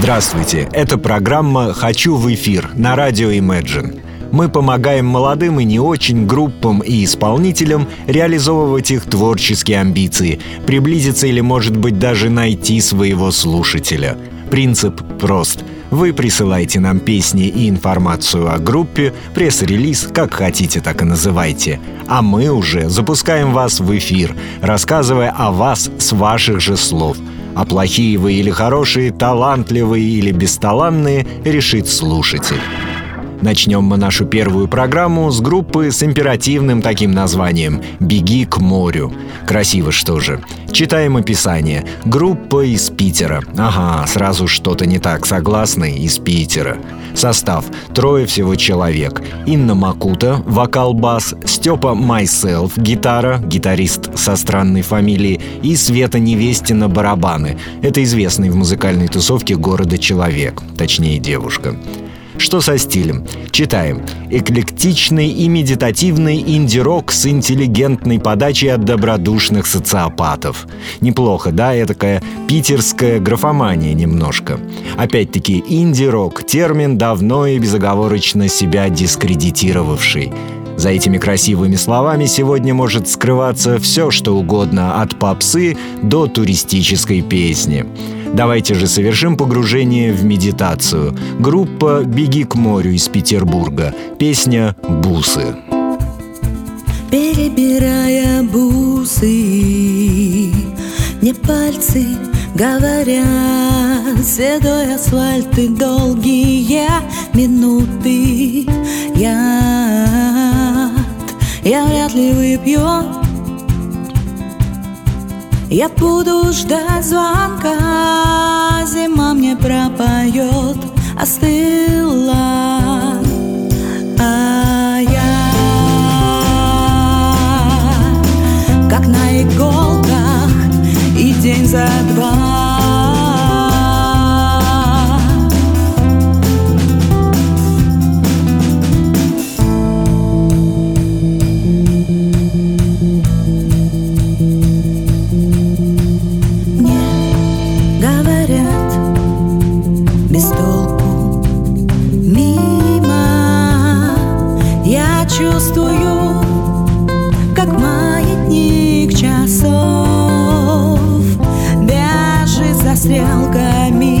Здравствуйте, это программа «Хочу в эфир» на радио Imagine. Мы помогаем молодым и не очень группам и исполнителям реализовывать их творческие амбиции, приблизиться или, может быть, даже найти своего слушателя. Принцип прост. Вы присылаете нам песни и информацию о группе, пресс-релиз, как хотите, так и называйте. А мы уже запускаем вас в эфир, рассказывая о вас с ваших же слов – а плохие вы или хорошие, талантливые или бесталанные, решит слушатель. Начнем мы нашу первую программу с группы с императивным таким названием «Беги к морю». Красиво что же. Читаем описание. Группа из Питера. Ага, сразу что-то не так, согласны? Из Питера. Состав. Трое всего человек. Инна Макута, вокал-бас, Степа Майселф, гитара, гитарист со странной фамилией, и Света Невестина, барабаны. Это известный в музыкальной тусовке города человек, точнее девушка. Что со стилем? Читаем. Эклектичный и медитативный инди-рок с интеллигентной подачей от добродушных социопатов. Неплохо, да? Этакая питерская графомания немножко. Опять-таки, инди-рок — термин, давно и безоговорочно себя дискредитировавший. За этими красивыми словами сегодня может скрываться все, что угодно, от попсы до туристической песни. Давайте же совершим погружение в медитацию. Группа «Беги к морю» из Петербурга. Песня «Бусы». Перебирая бусы, не пальцы говорят Седой асфальт и долгие минуты Я, я вряд ли выпью я буду ждать звонка, зима мне пропоет, остыла. А я, как на иголках, и день за два. стрелками.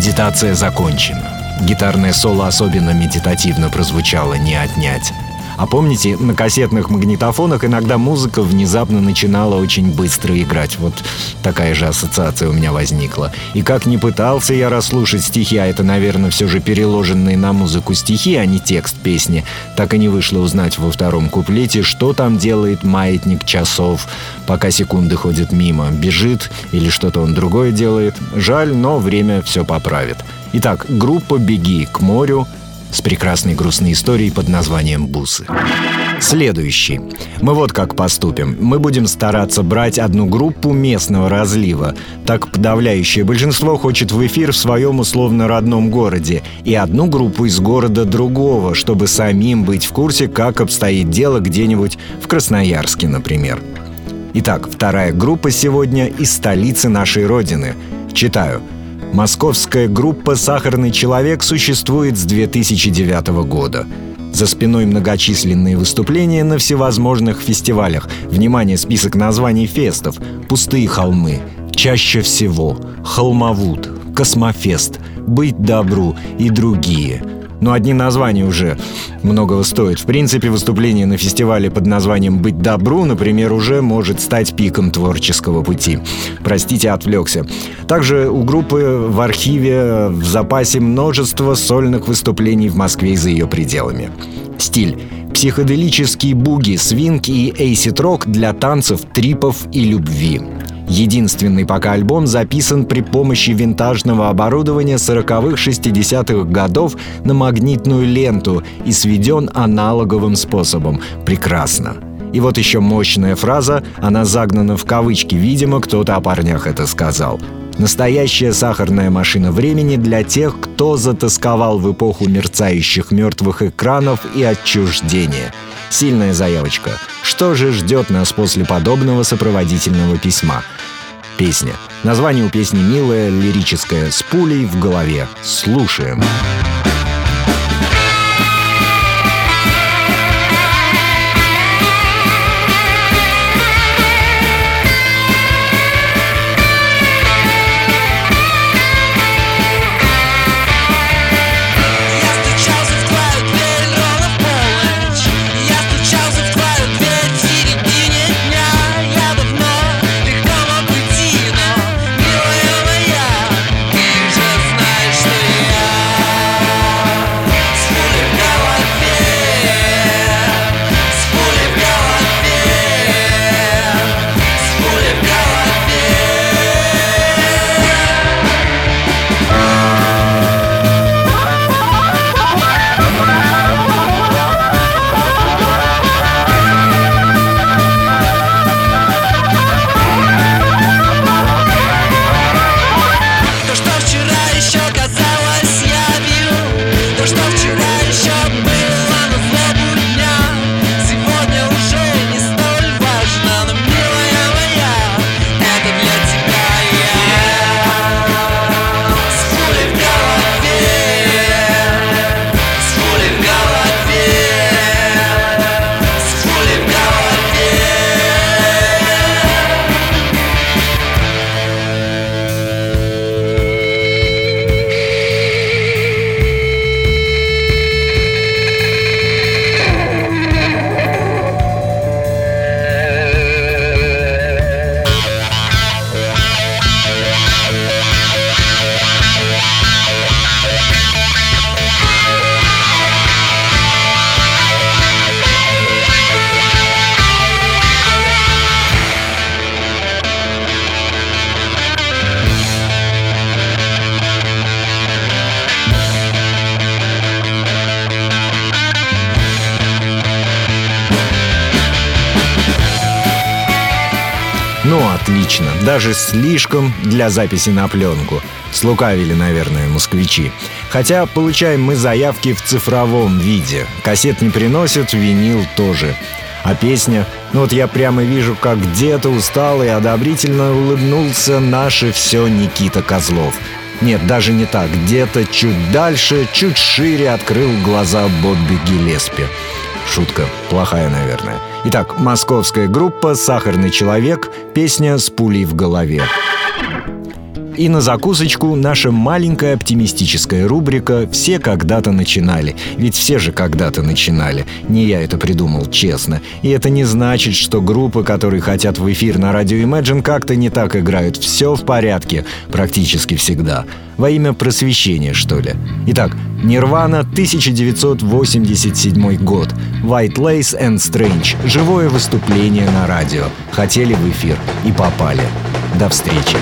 Медитация закончена. Гитарное соло особенно медитативно прозвучало, не отнять. А помните, на кассетных магнитофонах иногда музыка внезапно начинала очень быстро играть. Вот такая же ассоциация у меня возникла. И как не пытался я расслушать стихи, а это, наверное, все же переложенные на музыку стихи, а не текст песни, так и не вышло узнать во втором куплете, что там делает маятник часов, пока секунды ходят мимо. Бежит или что-то он другое делает. Жаль, но время все поправит. Итак, группа «Беги к морю» с прекрасной грустной историей под названием «Бусы». Следующий. Мы вот как поступим. Мы будем стараться брать одну группу местного разлива. Так подавляющее большинство хочет в эфир в своем условно родном городе. И одну группу из города другого, чтобы самим быть в курсе, как обстоит дело где-нибудь в Красноярске, например. Итак, вторая группа сегодня из столицы нашей Родины. Читаю. Московская группа «Сахарный человек» существует с 2009 года. За спиной многочисленные выступления на всевозможных фестивалях. Внимание, список названий фестов. «Пустые холмы», «Чаще всего», «Холмовуд», «Космофест», «Быть добру» и другие – но одни названия уже многого стоят. В принципе, выступление на фестивале под названием «Быть добру», например, уже может стать пиком творческого пути. Простите, отвлекся. Также у группы в архиве в запасе множество сольных выступлений в Москве и за ее пределами. Стиль психоделический буги, свинг и эйсид-рок для танцев, трипов и любви. Единственный пока альбом записан при помощи винтажного оборудования 40-х 60-х годов на магнитную ленту и сведен аналоговым способом. Прекрасно. И вот еще мощная фраза, она загнана в кавычки, видимо, кто-то о парнях это сказал. Настоящая сахарная машина времени для тех, кто затасковал в эпоху мерцающих мертвых экранов и отчуждения. Сильная заявочка. Что же ждет нас после подобного сопроводительного письма? Песня. Название у песни милое, лирическое, с пулей в голове. Слушаем. Слушаем. Отлично. Даже слишком для записи на пленку. Слукавили, наверное, москвичи. Хотя получаем мы заявки в цифровом виде. Кассет не приносят, винил тоже. А песня? Ну вот я прямо вижу, как где-то устал и одобрительно улыбнулся наше все Никита Козлов. Нет, даже не так. Где-то чуть дальше, чуть шире открыл глаза Бобби Гелеспи. Шутка. Плохая, наверное. Итак, московская группа «Сахарный человек», песня «С пулей в голове». И на закусочку наша маленькая оптимистическая рубрика «Все когда-то начинали». Ведь все же когда-то начинали. Не я это придумал, честно. И это не значит, что группы, которые хотят в эфир на радио Imagine, как-то не так играют. Все в порядке. Практически всегда. Во имя просвещения, что ли. Итак, Нирвана, 1987 год. White Lace and Strange. Живое выступление на радио. Хотели в эфир и попали. До встречи.